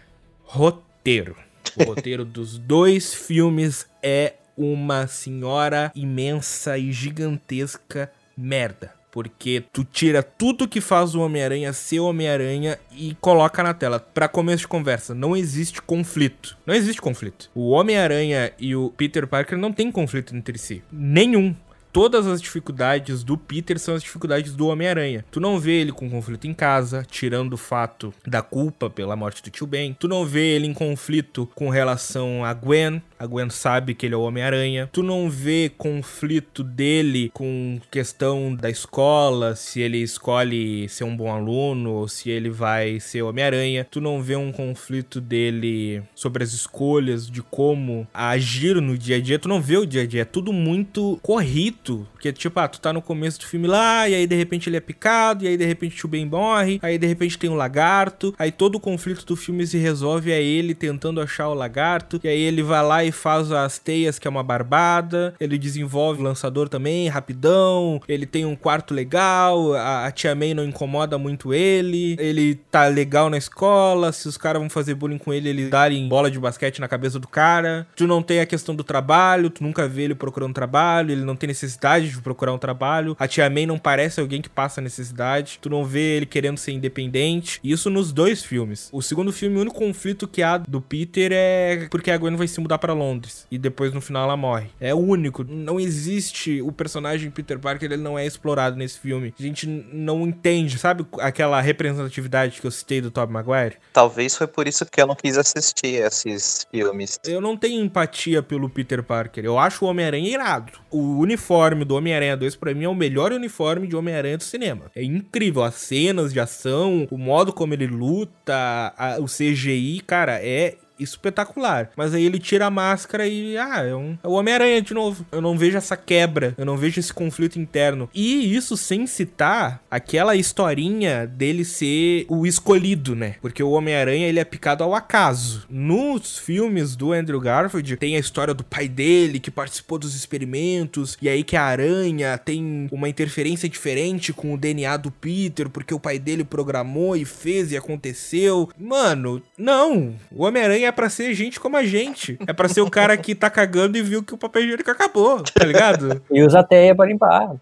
roteiro. O roteiro dos dois filmes é uma senhora imensa e gigantesca merda. Porque tu tira tudo que faz o Homem-Aranha ser Homem-Aranha e coloca na tela. Pra começo de conversa, não existe conflito. Não existe conflito. O Homem-Aranha e o Peter Parker não tem conflito entre si. Nenhum todas as dificuldades do Peter são as dificuldades do Homem-Aranha. Tu não vê ele com conflito em casa, tirando o fato da culpa pela morte do tio Ben. Tu não vê ele em conflito com relação a Gwen. A Gwen sabe que ele é o Homem-Aranha. Tu não vê conflito dele com questão da escola, se ele escolhe ser um bom aluno ou se ele vai ser Homem-Aranha. Tu não vê um conflito dele sobre as escolhas de como agir no dia a dia. Tu não vê o dia a dia. É tudo muito corrido porque, tipo, ah, tu tá no começo do filme lá, e aí de repente ele é picado, e aí de repente o Ben morre, aí de repente tem um lagarto, aí todo o conflito do filme se resolve é ele tentando achar o lagarto, e aí ele vai lá e faz as teias, que é uma barbada, ele desenvolve o lançador também, rapidão, ele tem um quarto legal, a, a tia May não incomoda muito ele, ele tá legal na escola, se os caras vão fazer bullying com ele, ele darem bola de basquete na cabeça do cara. Tu não tem a questão do trabalho, tu nunca vê ele procurando trabalho, ele não tem necessidade de procurar um trabalho. A Tia May não parece alguém que passa necessidade. Tu não vê ele querendo ser independente. Isso nos dois filmes. O segundo filme, o único conflito que há do Peter é porque a Gwen vai se mudar para Londres. E depois no final ela morre. É o único. Não existe o personagem Peter Parker, ele não é explorado nesse filme. A gente não entende, sabe aquela representatividade que eu citei do Tobey Maguire? Talvez foi por isso que eu não quis assistir esses filmes. Eu não tenho empatia pelo Peter Parker. Eu acho o Homem-Aranha irado. O uniforme do Homem-Aranha 2, pra mim, é o melhor uniforme de Homem-Aranha do cinema. É incrível. As cenas de ação, o modo como ele luta, a, o CGI, cara, é espetacular. Mas aí ele tira a máscara e, ah, é, um, é o Homem-Aranha de novo. Eu não vejo essa quebra, eu não vejo esse conflito interno. E isso sem citar aquela historinha dele ser o escolhido, né? Porque o Homem-Aranha, ele é picado ao acaso. Nos filmes do Andrew Garfield, tem a história do pai dele que participou dos experimentos, e aí que a aranha tem uma interferência diferente com o DNA do Peter, porque o pai dele programou e fez e aconteceu. Mano, não. O Homem-Aranha é para ser gente como a gente. É para ser o cara que tá cagando e viu que o papel higiênico acabou, tá ligado? E usa teia pra limpar.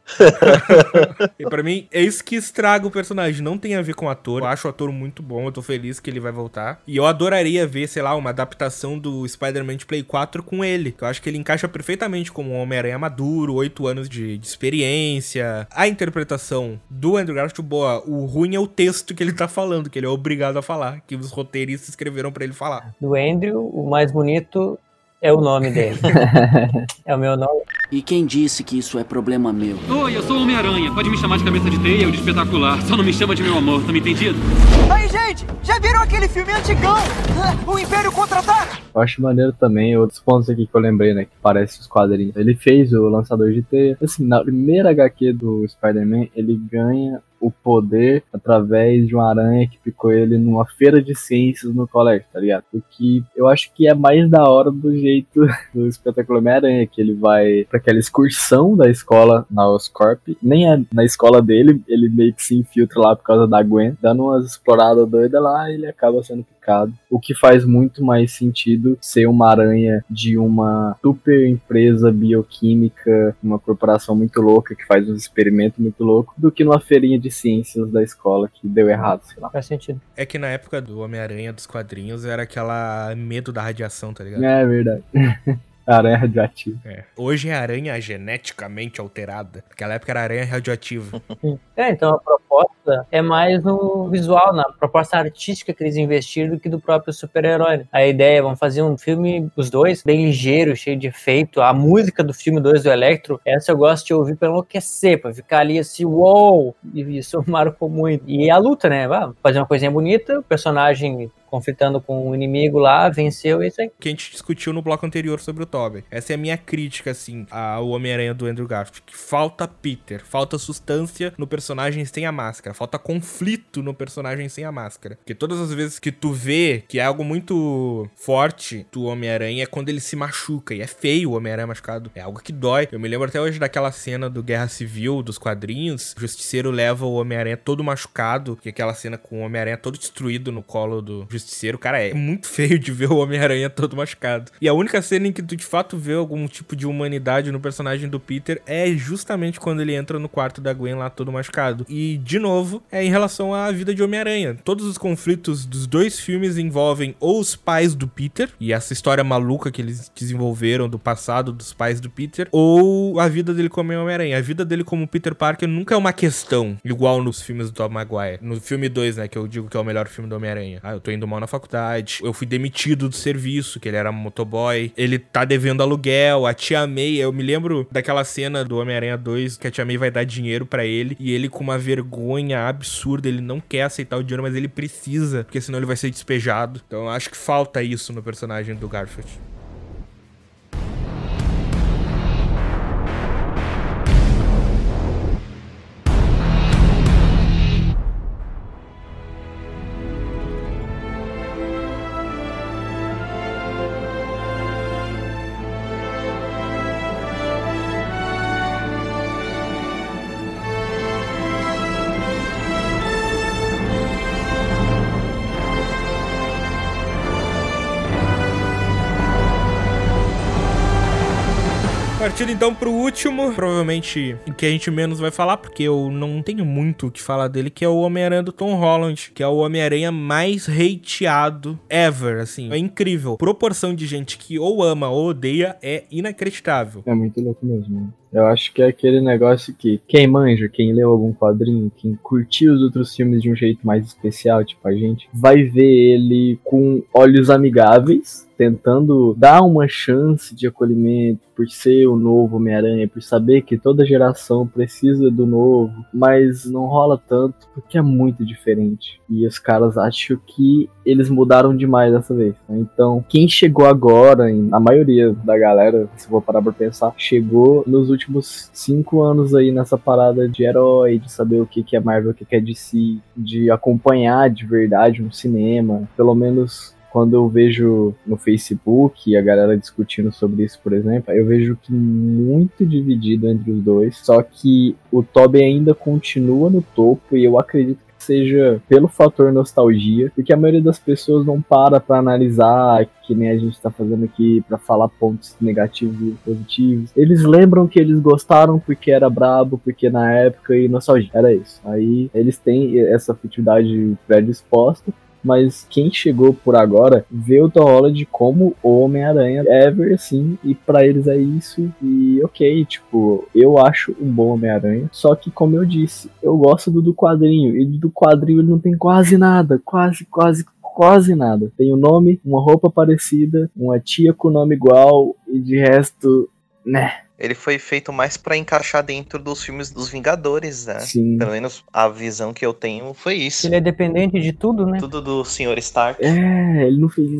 e para mim, é isso que estraga o personagem. Não tem a ver com o ator. Eu acho o ator muito bom. Eu tô feliz que ele vai voltar. E eu adoraria ver, sei lá, uma adaptação do Spider-Man de Play 4 com ele. Que eu acho que ele encaixa perfeitamente como um Homem-Aranha maduro, oito anos de, de, experiência. A interpretação do Andrew Garfield, boa. O ruim é o texto que ele tá falando, que ele é obrigado a falar. Que os roteiristas escreveram para ele falar. Do Andrew, o mais bonito é o nome dele. é o meu nome. E quem disse que isso é problema meu? Oi, eu sou o Homem-Aranha. Pode me chamar de cabeça de teia ou de espetacular. Só não me chama de meu amor, tá me entendido? Aí, gente, já viram aquele filme antigão? O Império Contra-Ataca? Eu acho maneiro também outros pontos aqui que eu lembrei, né? Que parece os quadrinhos. Ele fez o lançador de teia. Assim, na primeira HQ do Spider-Man, ele ganha o poder através de uma aranha que picou ele numa feira de ciências no colégio, tá ligado? O que eu acho que é mais da hora do jeito do espetáculo Homem-Aranha, que ele vai para aquela excursão da escola na Oscorp, nem é na escola dele, ele meio que se infiltra lá por causa da Gwen, dando umas exploradas doidas lá e ele acaba sendo picado. O que faz muito mais sentido ser uma aranha de uma super empresa bioquímica, uma corporação muito louca que faz uns experimentos muito loucos, do que numa feirinha de ciências da escola que deu errado, sei lá. Faz sentido. É que na época do Homem-Aranha dos quadrinhos era aquela medo da radiação, tá ligado? É verdade. Aranha radioativa. É. Hoje é aranha geneticamente alterada. Naquela época era aranha radioativa. é, então a proposta é mais no visual, na proposta artística que eles investiram do que do próprio super-herói. Né? A ideia, vamos fazer um filme, os dois, bem ligeiro, cheio de efeito. A música do filme 2 do Electro, essa eu gosto de ouvir pra enlouquecer, pra ficar ali assim, uou! E isso marcou muito. E a luta, né? fazer uma coisinha bonita, o personagem conflitando com o inimigo lá, venceu e isso aí. Que a gente discutiu no bloco anterior sobre o Tobey. Essa é a minha crítica, assim, ao Homem-Aranha do Andrew Garfield. Que falta Peter, falta substância no personagem sem a máscara. Falta conflito no personagem sem a máscara. Porque todas as vezes que tu vê que é algo muito forte do Homem-Aranha é quando ele se machuca. E é feio o Homem-Aranha machucado. É algo que dói. Eu me lembro até hoje daquela cena do Guerra Civil, dos quadrinhos. O Justiceiro leva o Homem-Aranha todo machucado. É aquela cena com o Homem-Aranha todo destruído no colo do Justiceiro. Cara, é muito feio de ver o Homem-Aranha todo machucado. E a única cena em que tu de fato vê algum tipo de humanidade no personagem do Peter é justamente quando ele entra no quarto da Gwen lá todo machucado. E, de novo, é em relação à vida de Homem-Aranha. Todos os conflitos dos dois filmes envolvem ou os pais do Peter, e essa história maluca que eles desenvolveram do passado dos pais do Peter, ou a vida dele como Homem-Aranha. A vida dele como Peter Parker nunca é uma questão, igual nos filmes do Tom Maguire. No filme 2, né, que eu digo que é o melhor filme do Homem-Aranha. Ah, eu tô indo mal na faculdade, eu fui demitido do serviço, que ele era motoboy, ele tá devendo aluguel, a tia May, eu me lembro daquela cena do Homem-Aranha 2, que a tia May vai dar dinheiro para ele, e ele com uma vergonha absurda, ele não quer aceitar o dinheiro, mas ele precisa, porque senão ele vai ser despejado. Então eu acho que falta isso no personagem do Garfield. Último, provavelmente o que a gente menos vai falar, porque eu não tenho muito o que falar dele, que é o Homem-Aranha do Tom Holland, que é o Homem-Aranha mais hateado ever, assim. É incrível. Proporção de gente que ou ama ou odeia é inacreditável. É muito louco mesmo. né? Eu acho que é aquele negócio que quem manja, quem leu algum quadrinho, quem curtiu os outros filmes de um jeito mais especial, tipo a gente, vai ver ele com olhos amigáveis, tentando dar uma chance de acolhimento por ser o novo Homem-Aranha, por saber que toda geração precisa do novo, mas não rola tanto porque é muito diferente. E os caras acham que eles mudaram demais dessa vez. né? Então, quem chegou agora, a maioria da galera, se for parar pra pensar, chegou nos últimos cinco anos aí nessa parada de herói, de saber o que que é Marvel, o que que é DC, de acompanhar de verdade um cinema, pelo menos quando eu vejo no Facebook a galera discutindo sobre isso, por exemplo, eu vejo que muito dividido entre os dois. Só que o Tobey ainda continua no topo e eu acredito que seja pelo fator nostalgia, porque a maioria das pessoas não para pra analisar, que nem a gente tá fazendo aqui, pra falar pontos negativos e positivos. Eles lembram que eles gostaram porque era brabo, porque na época e nostalgia. Era isso. Aí eles têm essa afetividade predisposta mas quem chegou por agora vê o Tom Holland como o Homem-Aranha ever, assim, e pra eles é isso, e ok, tipo, eu acho um bom Homem-Aranha, só que como eu disse, eu gosto do, do quadrinho, e do quadrinho ele não tem quase nada, quase, quase, quase nada. Tem o nome, uma roupa parecida, uma tia com nome igual, e de resto, né, Ele foi feito mais pra encaixar dentro dos filmes dos Vingadores, né? sim. Pelo menos a visão que eu tenho foi isso. Ele é dependente de tudo, né? Tudo do Sr. Stark. É, ele não fez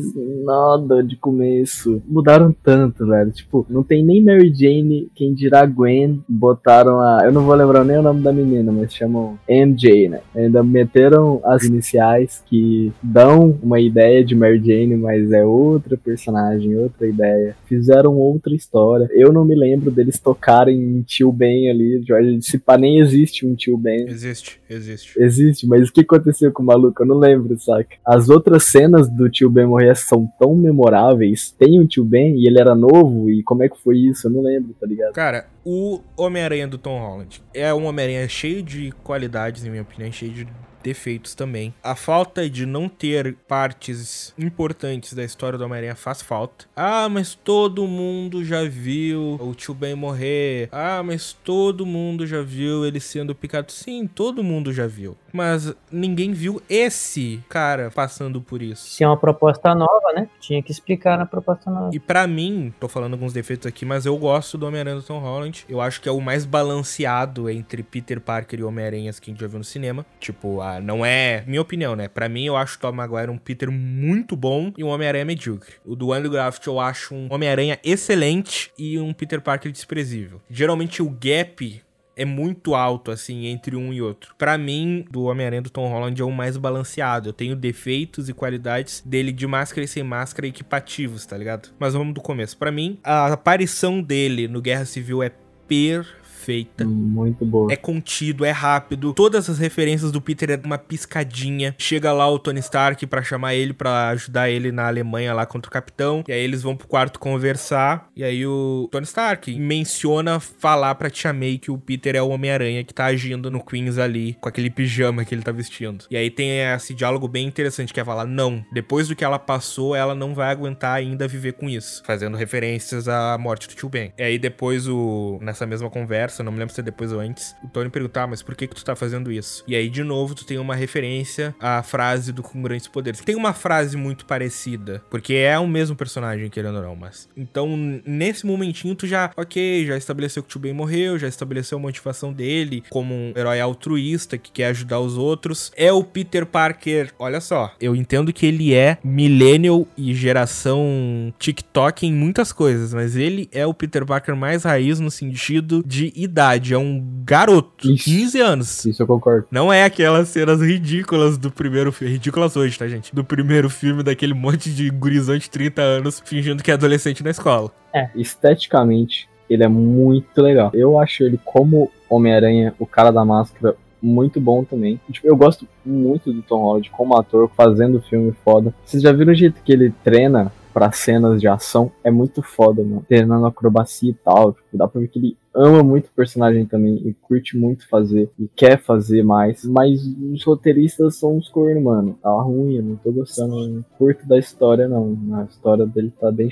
nada de começo. Mudaram tanto, velho. Tipo, não tem nem Mary Jane, quem dirá Gwen. Botaram a. Eu não vou lembrar nem o nome da menina, mas chamam MJ, né? Ainda meteram as iniciais que dão uma ideia de Mary Jane, mas é outra personagem, outra ideia. Fizeram outra história. Eu não me lembro deles tocarem em Tio Ben ali. George, se pá, nem existe um Tio Ben. Existe, existe. Existe, mas o que aconteceu com o maluco? Eu não lembro, saca? As outras cenas do tio Ben morrer são tão memoráveis. Tem um tio Ben e ele era novo, e como é que foi isso? Eu não lembro, tá ligado? Cara, o Homem-Aranha do Tom Holland é um Homem-Aranha cheio de qualidades, em minha opinião, cheio de defeitos também. A falta de não ter partes importantes da história do Homem-Aranha faz falta. Ah, mas todo mundo já viu o tio Ben morrer. Ah, mas todo mundo já viu ele sendo picado. Sim, todo mundo já viu. Mas ninguém viu esse cara passando por isso. Se é uma proposta nova, né? Tinha que explicar na proposta nova. E pra mim, tô falando alguns defeitos aqui, mas eu gosto do Homem-Aranha do Tom Holland. Eu acho que é o mais balanceado entre Peter Parker e Homem-Aranhas que a gente já viu no cinema. Tipo, não é minha opinião, né? Pra mim, eu acho o Tom Maguire um Peter muito bom e um Homem-Aranha medíocre. O do Andrew Garfield eu acho um Homem-Aranha excelente e um Peter Parker desprezível. Geralmente o gap é muito alto, assim, entre um e outro. Para mim, do Homem-Aranha do Tom Holland é o mais balanceado. Eu tenho defeitos e qualidades dele de máscara e sem máscara equipativos, tá ligado? Mas vamos do começo. Para mim, a aparição dele no Guerra Civil é perfeita feita. Muito boa. É contido, é rápido. Todas as referências do Peter é uma piscadinha. Chega lá o Tony Stark para chamar ele para ajudar ele na Alemanha lá contra o Capitão. E aí eles vão pro quarto conversar. E aí o Tony Stark menciona falar pra Tia May que o Peter é o Homem-Aranha que tá agindo no Queens ali com aquele pijama que ele tá vestindo. E aí tem esse diálogo bem interessante que é falar: não, depois do que ela passou, ela não vai aguentar ainda viver com isso. Fazendo referências à morte do tio Ben. E aí depois o nessa mesma conversa, não me lembro se é depois ou antes, o Tony perguntar, ah, mas por que que tu tá fazendo isso? E aí de novo tu tem uma referência à frase do com grandes poderes. Tem uma frase muito parecida, porque é o mesmo personagem, querendo ou não, mas então nesse momentinho tu já, OK, já estabeleceu que o tio morreu, já estabeleceu a motivação dele como um herói altruísta que quer ajudar os outros. É o Peter Parker, olha só, eu entendo que ele é millennial e geração TikTok em muitas coisas, mas ele é o Peter Parker mais raiz no sentido de idade, é um garoto, Isso. 15 anos. Isso eu concordo. Não é aquelas cenas ridículas do primeiro filme. Ridículas hoje, tá, gente? Do primeiro filme daquele monte de gurizão de 30 anos fingindo que é adolescente na escola. Esteticamente, ele é muito legal. Eu acho ele como Homem-Aranha, o cara da máscara, muito bom também. Tipo, eu gosto muito do Tom Holland como ator, fazendo filme foda. Vocês já viram o jeito que ele treina pra cenas de ação? É muito foda, mano. Treinando acrobacia e tal. Tipo, dá pra ver que ele ama muito o personagem também e curte muito fazer e quer fazer mais. Mas os roteiristas são uns cornos, mano. Tá ruim, eu não tô gostando. não curto da história, não. A história dele tá bem.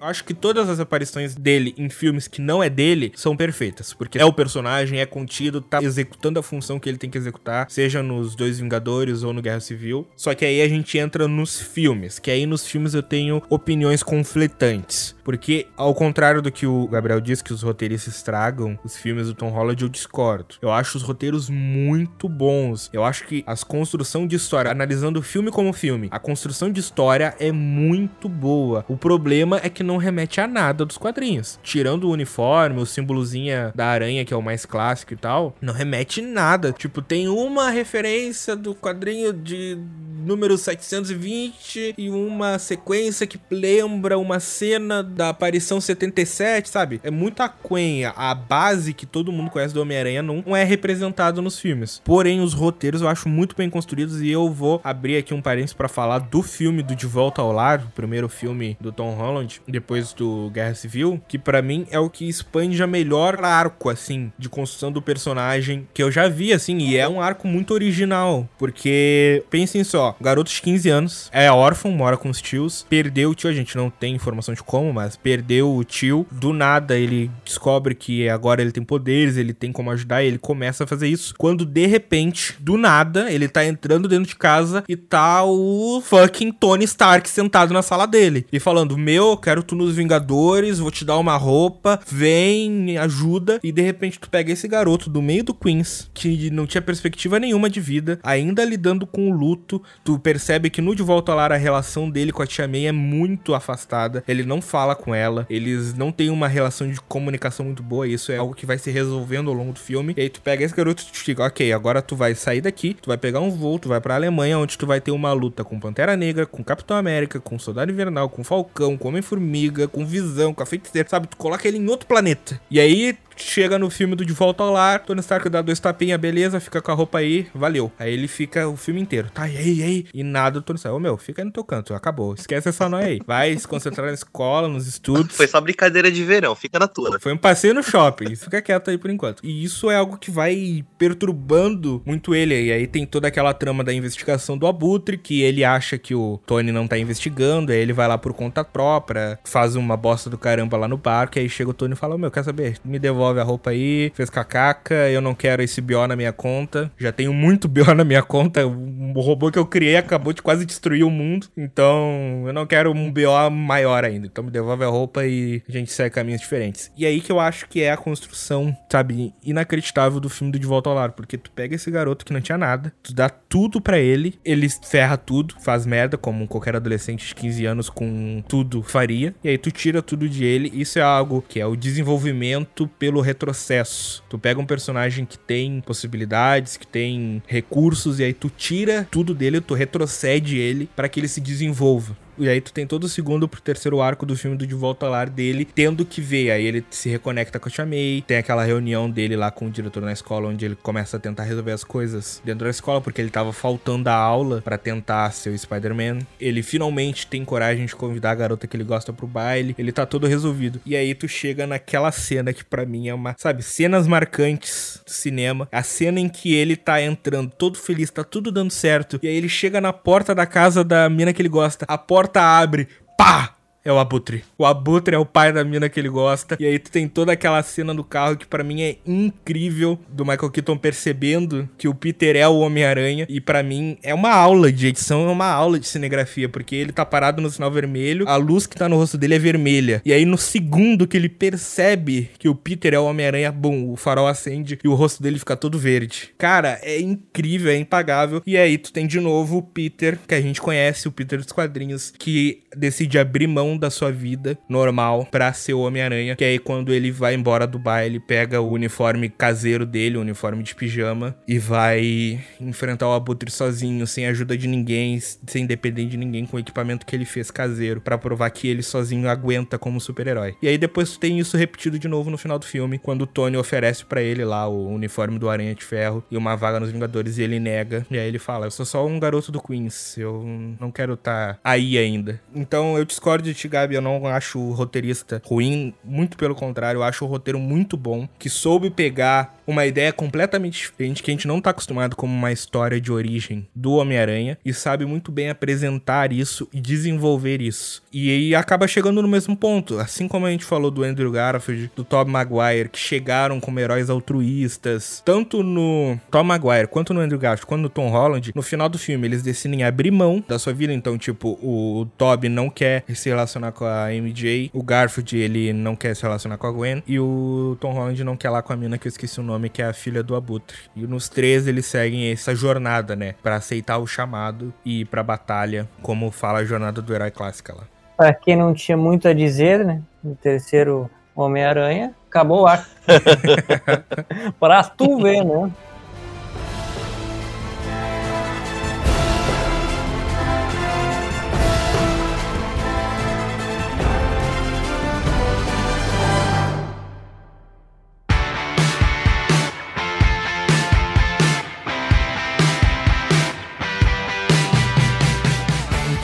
Acho que todas as aparições dele em filmes que não é dele são perfeitas, porque é o personagem, é contido, tá executando a função que ele tem que executar, seja nos Dois Vingadores ou no Guerra Civil. Só que aí a gente entra nos filmes, que aí nos filmes eu tenho opiniões conflitantes, porque ao contrário do que o Gabriel disse que os roteiristas estragam os filmes do Tom Holland, eu discordo. Eu acho os roteiros muito bons. Eu acho que as construção de história, analisando o filme como filme, a construção de história é muito boa. O problema é que não remete a nada dos quadrinhos. Tirando o uniforme, o símbolozinha da aranha, que é o mais clássico e tal, não remete nada. Tipo, tem uma referência do quadrinho de número 720 e uma sequência que lembra uma cena da aparição 77, sabe? É muito aquenha. A base que todo mundo conhece do Homem-Aranha não é representado nos filmes. Porém, os roteiros eu acho muito bem construídos e eu vou abrir aqui um parênteses para falar do filme do De Volta ao Lar, o primeiro filme do Tom Holland, depois do Guerra Civil, que para mim é o que expande a melhor arco, assim, de construção do personagem que eu já vi, assim, e é um arco muito original, porque pensem só, garoto de 15 anos, é órfão, mora com os tios, perdeu o tio, a gente não tem informação de como, mas perdeu o tio. Do nada ele descobre que agora ele tem poderes, ele tem como ajudar, ele começa a fazer isso. Quando de repente, do nada, ele tá entrando dentro de casa e tá o fucking Tony Stark sentado na sala dele e falando: Meu, quero tu nos Vingadores, vou te dar uma roupa, vem, ajuda. E de repente tu pega esse garoto do meio do Queens, que não tinha perspectiva nenhuma de vida, ainda lidando com o luto, tu percebe que no De Volta lá a relação dele com a Tia May é muito afastada. Ele não fala com ela, eles não têm uma relação de comunicação muito boa. Isso é algo que vai se resolvendo ao longo do filme. E aí tu pega esse garoto e te diga, ok, agora tu vai sair daqui, tu vai pegar um voo, tu vai pra Alemanha, onde tu vai ter uma luta com Pantera Negra, com Capitão América, com Soldado Invernal, com Falcão, com Homem-Formiga, com Visão, com a Feiticeira, sabe? Tu coloca ele em outro planeta. E aí chega no filme do De Volta ao Lar, Tony Stark dá dois tapinhas, beleza, fica com a roupa aí, valeu. Aí ele fica o filme inteiro, tá, e aí, e aí? E nada, o Tony Stark, ô meu, fica aí no teu canto, acabou, esquece essa noia aí. Vai se concentrar na escola, nos estudos. Foi só brincadeira de verão, fica na tua. Foi um passeio no shopping, fica quieto aí por enquanto. E isso é algo que vai perturbando muito ele. E aí tem toda aquela trama da investigação do Abutre, que ele acha que o Tony não tá investigando, aí ele vai lá por conta própria, faz uma bosta do caramba lá no barco, aí chega o Tony e fala: Meu, quer saber? Me devolve a roupa aí, fez cacaca, eu não quero esse BO na minha conta. Já tenho muito BO na minha conta. O robô que eu criei acabou de quase destruir o mundo. Então, eu não quero um BO maior ainda. Então me devolve a roupa e a gente segue caminhos diferentes. E aí que eu acho que é a construção, sabe, inacreditável do filme do De Volta ao Lar. Porque tu pega esse garoto que não tinha nada, tu dá tudo para ele, ele ferra tudo, faz merda, como qualquer adolescente de 15 anos com tudo faria. E aí tu tira tudo de ele. Isso é algo que é o desenvolvimento pelo pelo retrocesso. Tu pega um personagem que tem possibilidades, que tem recursos, e aí tu tira tudo dele, tu retrocede ele para que ele se desenvolva. E aí tu tem todo o segundo pro terceiro arco do filme do De Volta ao Lar dele, tendo que ver. Aí ele se reconecta com a May, tem aquela reunião dele lá com o diretor na escola, onde ele começa a tentar resolver as coisas dentro da escola, porque ele tava faltando a aula para tentar ser o Spider-Man. Ele finalmente tem coragem de convidar a garota que ele gosta pro baile. Ele tá todo resolvido. E aí tu chega naquela cena que para mim é uma, sabe, cenas marcantes do cinema. A cena em que ele tá entrando todo feliz, tá tudo dando certo. E aí ele chega na porta da casa da mina que ele gosta. A porta porta abre, pá! É o Abutre. O Abutre é o pai da mina que ele gosta. E aí tu tem toda aquela cena do carro que para mim é incrível do Michael Keaton percebendo que o Peter é o Homem-Aranha. E para mim é uma aula de edição, é uma aula de cinegrafia, porque ele tá parado no sinal vermelho, a luz que tá no rosto dele é vermelha. E aí no segundo que ele percebe que o Peter é o Homem-Aranha, bum, o farol acende e o rosto dele fica todo verde. Cara, é incrível, é impagável. E aí tu tem de novo o Peter, que a gente conhece, o Peter dos quadrinhos, que decide abrir mão da sua vida normal pra ser o Homem-Aranha. Que aí quando ele vai embora do baile, pega o uniforme caseiro dele, o uniforme de pijama, e vai enfrentar o Abutre sozinho, sem ajuda de ninguém, sem depender de ninguém, com o equipamento que ele fez caseiro, para provar que ele sozinho aguenta como super-herói. E aí depois tem isso repetido de novo no final do filme, quando o Tony oferece para ele lá o uniforme do Aranha de Ferro e uma vaga nos Vingadores e ele nega. E aí ele fala: Eu sou só um garoto do Queens, eu não quero estar tá aí ainda. Então eu discordo de ti, Gabi, eu não acho o roteirista ruim, muito pelo contrário, eu acho o roteiro muito bom, que soube pegar uma ideia completamente diferente, que a gente não tá acostumado como uma história de origem do Homem-Aranha, e sabe muito bem apresentar isso e desenvolver isso. E aí acaba chegando no mesmo ponto, assim como a gente falou do Andrew Garfield, do Tobey Maguire, que chegaram como heróis altruístas, tanto no Tom Maguire quanto no Andrew Garfield, quanto no Tom Holland, no final do filme eles decidem abrir mão da sua vida, então tipo, o Tobey não quer se relacionar com a MJ, o Garfield ele não quer se relacionar com a Gwen, e o Tom Holland não quer lá com a mina que eu esqueci o nome nome, que é a filha do Abutre. E nos três eles seguem essa jornada, né? Para aceitar o chamado e ir pra batalha, como fala a jornada do herói clássica lá. Pra quem não tinha muito a dizer, né? No terceiro Homem-Aranha, acabou o ar. pra tu ver, né?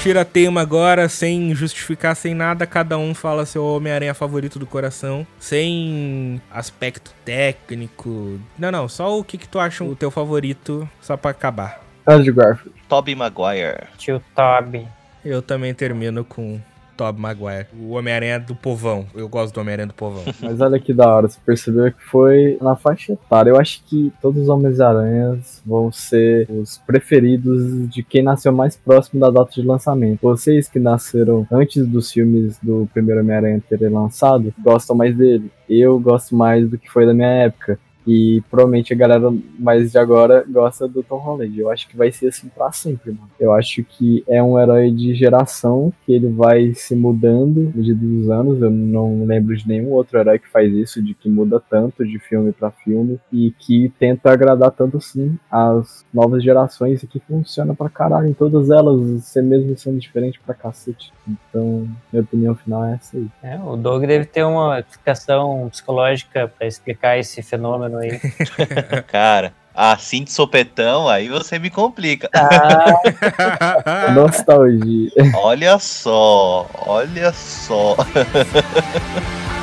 Tira tema agora, sem justificar, sem nada, cada um fala seu Homem-Aranha favorito do coração, sem aspecto técnico. Não, não, só o que, que tu acha o teu favorito, só pra acabar. Andrew Garfield. Tobey Maguire. Tio Toby. Eu também termino com Tobey Maguire. O Homem-Aranha do povão. Eu gosto do Homem-Aranha do povão. Mas olha que da hora, você percebeu que foi na faixa etária. Eu acho que todos os Homens-Aranhas vão ser os preferidos de quem nasceu mais próximo da data de lançamento. Vocês que nasceram antes dos filmes do primeiro Homem-Aranha terem lançado, gostam mais dele. Eu gosto mais do que foi da minha época. E provavelmente a galera mais de agora gosta do Tom Holland. Eu acho que vai ser assim pra sempre, mano. Eu acho que é um herói de geração que ele vai se mudando no medida dos anos. Eu não lembro de nenhum outro herói que faz isso, de que muda tanto de filme para filme e que tenta agradar tanto assim as novas gerações e que funciona pra caralho em todas elas, ser mesmo sendo diferente pra cacete. Então, minha opinião final é essa aí. É, o Doug deve ter uma explicação psicológica para explicar esse fenômeno aí. Cara, assim de sopetão, aí você me complica. Ah. Nostalgia. Olha só, olha só.